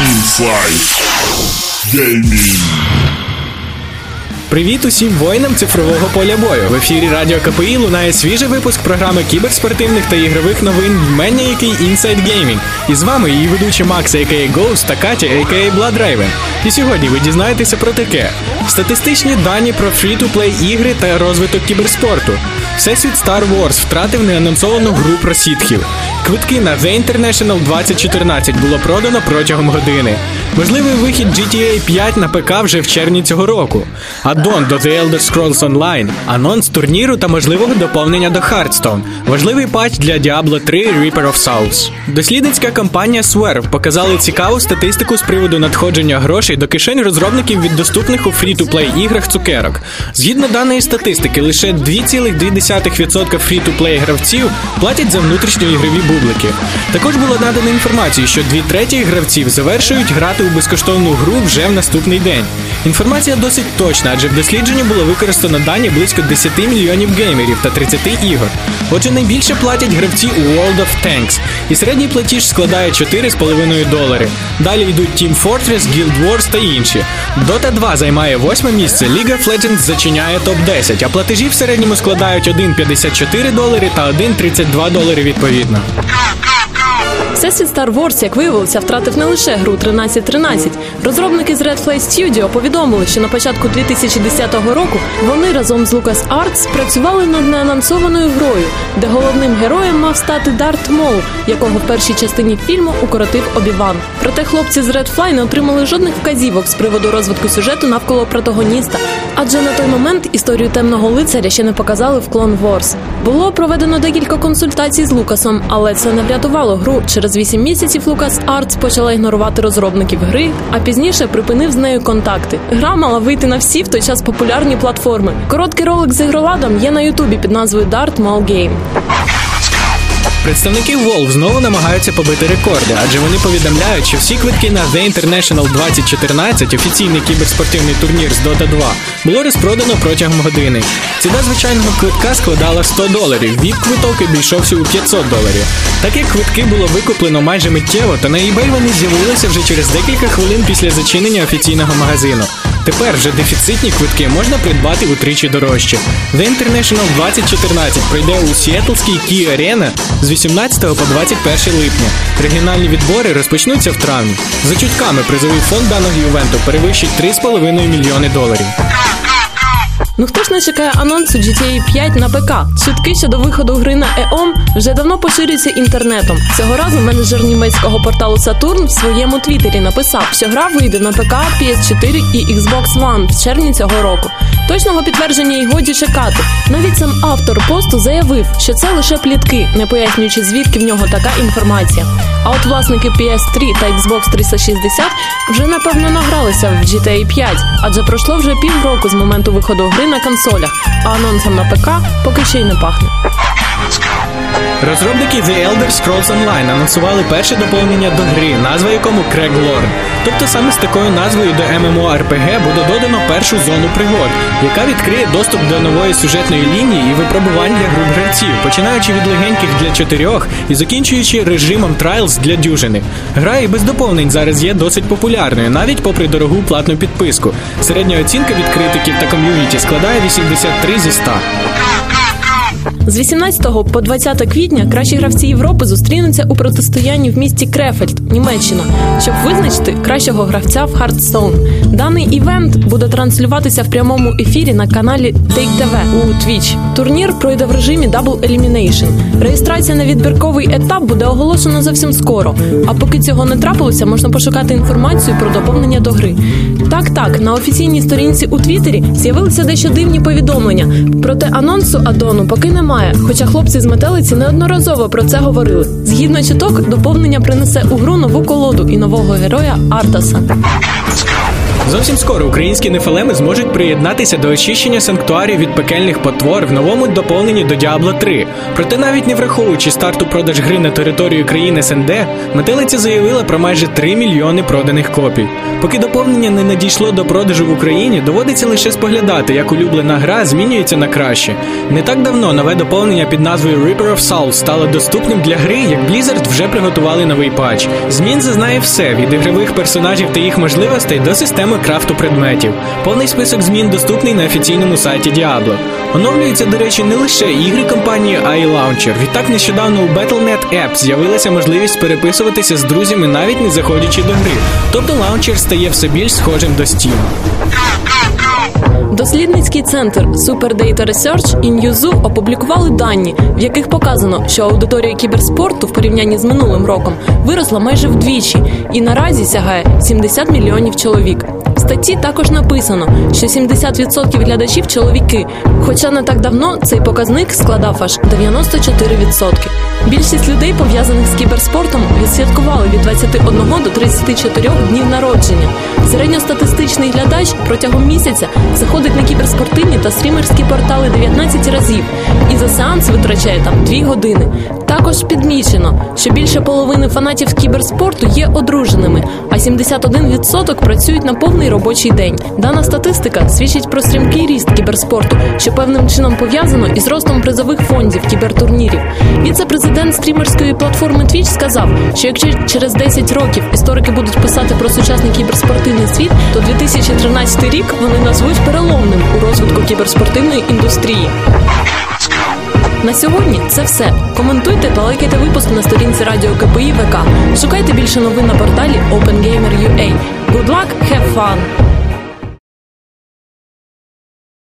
Inside Gaming. Привіт усім воїнам цифрового поля бою. В ефірі Радіо КПІ лунає свіжий випуск програми кіберспортивних та ігрових новин вмення який Inside Gaming. І з вами її ведучі Макс, a.k.a. Ghost та Катя, a.k.a. Blood Raven. І сьогодні ви дізнаєтеся про таке: статистичні дані про фрі-ту-плей ігри та розвиток кіберспорту. Всесвіт Star Wars втратив неанонсовану гру про сітхів. Квитки на The International 2014 було продано протягом години. Можливий вихід GTA 5 на ПК вже в червні цього року. Аддон до The Elder Scrolls Online, анонс турніру та можливого доповнення до Hearthstone, важливий патч для Diablo 3 Reaper of Souls. Дослідницька компанія Swerve показали цікаву статистику з приводу надходження грошей до кишень розробників від доступних у фрі-ту-плей іграх цукерок. Згідно даної статистики, лише 2,2% фрі-ту-плей гравців платять за внутрішньоігрові бублики. Також було надано інформацію, що дві треті гравців завершують грати у безкоштовну гру вже в наступний день. Інформація досить точна, адже в дослідженні було використано дані близько 10 мільйонів геймерів та 30 ігор. Отже, найбільше платять гравці у World of Tanks, і середній платіж складає 4,5 долари. Далі йдуть Team Fortress, Guild Wars та інші. Dota 2 займає восьме місце, League of Legends зачиняє топ-10, а платежі в середньому складають 1,54 долари та 1,32 долари відповідно. Всесвіт Star Wars, як виявилося, втратив не лише гру 1313. Розробники з Red Flag Studio повідомили, що на початку 2010 року вони разом з LucasArts працювали над неанонсованою грою, де головним героєм мав стати Дарт Мол, якого в першій частині фільму укоротив Обіван. Проте хлопці з Red Fly не отримали жодних вказівок з приводу розвитку сюжету навколо протагоніста, адже на той момент історію темного лицаря ще не показали в Clone Wars. Було проведено декілька консультацій з Лукасом, але це не врятувало гру. Через 8 місяців Лукас Артс почала ігнорувати розробників гри, а пізніше припинив з нею контакти. Гра мала вийти на всі в той час популярні платформи. Короткий ролик з ігроладом є на Ютубі під назвою Dart Mall Game. Представники Valve знову намагаються побити рекорди, адже вони повідомляють, що всі квитки на The International 2014, офіційний кіберспортивний турнір з Dota 2, було розпродано протягом години. Ціна звичайного квитка складала 100 доларів. Віп квиток обійшовся у 500 доларів. Так як квитки було викуплено майже миттєво, то на eBay вони з'явилися вже через декілька хвилин після зачинення офіційного магазину. Тепер вже дефіцитні квитки можна придбати утричі дорожче. The International 2014 пройде у Сіетлській Key Arena з 18 по 21 липня. Регіональні відбори розпочнуться в травні. За чутками призовий фонд даного івенту перевищить 3,5 мільйони доларів. Ну хто ж не чекає анонсу GTA 5 на ПК? Чутки щодо виходу гри на EOM вже давно поширюються інтернетом. Цього разу менеджер німецького порталу Saturn в своєму твіттері написав, що гра вийде на ПК, PS4 і Xbox One в червні цього року. Точного підтвердження й годі чекати. Навіть сам автор посту заявив, що це лише плітки, не пояснюючи звідки в нього така інформація. А от власники PS3 та Xbox 360 вже напевно награлися в GTA 5, адже пройшло вже півроку з моменту виходу гри на консолях, а анонсом на ПК поки ще й не пахне. Розробники The Elder Scrolls Online анонсували перше доповнення до гри, назва якому Craig Lorne. Тобто саме з такою назвою до MMORPG буде додано першу зону пригод, яка відкриє доступ до нової сюжетної лінії і випробувань для груп гравців, починаючи від легеньких для чотирьох і закінчуючи режимом Trials для дюжини. Гра і без доповнень зараз є досить популярною, навіть попри дорогу платну підписку. Середня оцінка від критиків та ком'юніті складає 83 зі 100. З 18 по 20 квітня кращі гравці Європи зустрінуться у протистоянні в місті Крефельд, Німеччина, щоб визначити кращого гравця в Hearthstone. Даний івент буде транслюватися в прямому ефірі на каналі Take TV у Twitch. Турнір пройде в режимі Double Elimination. Реєстрація на відбірковий етап буде оголошена зовсім скоро. А поки цього не трапилося, можна пошукати інформацію про доповнення до гри. Так, так, на офіційній сторінці у Твіттері з'явилися дещо дивні повідомлення. Проте анонсу Адону поки немає. Хоча хлопці з метелиці неодноразово про це говорили. Згідно чіток, доповнення принесе у гру нову колоду і нового героя Артаса. Зовсім скоро українські нефалеми зможуть приєднатися до очищення санктуарів від пекельних потвор в новому доповненні до Diablo 3. Проте навіть не враховуючи старту продаж гри на територію країни СНД, метелиця заявила про майже 3 мільйони проданих копій. Поки доповнення не надійшло до продажу в Україні, доводиться лише споглядати, як улюблена гра змінюється на краще. Не так давно нове доповнення під назвою Reaper of Souls стало доступним для гри, як Blizzard вже приготували новий патч. Змін зазнає все від ігрових персонажів та їх можливостей до системи крафту предметів. Повний список змін доступний на офіційному сайті Diablo. Оновлюються, до речі, не лише ігри компанії, а й лаунчер. Відтак нещодавно у Battle.net App з'явилася можливість переписуватися з друзями, навіть не заходячи до гри. Тобто лаунчер стає все більш схожим до Steam. Дослідницький центр Super Data Research і Newzoo опублікували дані, в яких показано, що аудиторія кіберспорту в порівнянні з минулим роком виросла майже вдвічі і наразі сягає 70 мільйонів чоловік. Статті також написано, що 70% глядачів чоловіки, хоча не так давно цей показник складав аж 94%. Більшість людей, пов'язаних з кіберспортом, відсвяткували від 21 до 34 днів народження. Середньостатистичний глядач протягом місяця заходить на кіберспортивні та стрімерські портали 19 разів і за сеанс витрачає там 2 години. Також підмічено, що більше половини фанатів кіберспорту є одруженими, а 71% працюють на повний робочий день. Дана статистика свідчить про стрімкий ріст кіберспорту, що певним чином пов'язано із ростом призових фондів кібертурнірів. Віце-президент стрімерської платформи Twitch сказав, що якщо через 10 років історики будуть писати про сучасний кіберспортивний світ, то 2013 рік вони назвуть переломним у розвитку кіберспортивної індустрії. На сьогодні це все. Коментуйте та лайкайте випуск на сторінці радіо КПІ ВК. Шукайте більше новин на порталі OpenGamer.ua. Good luck, have fun!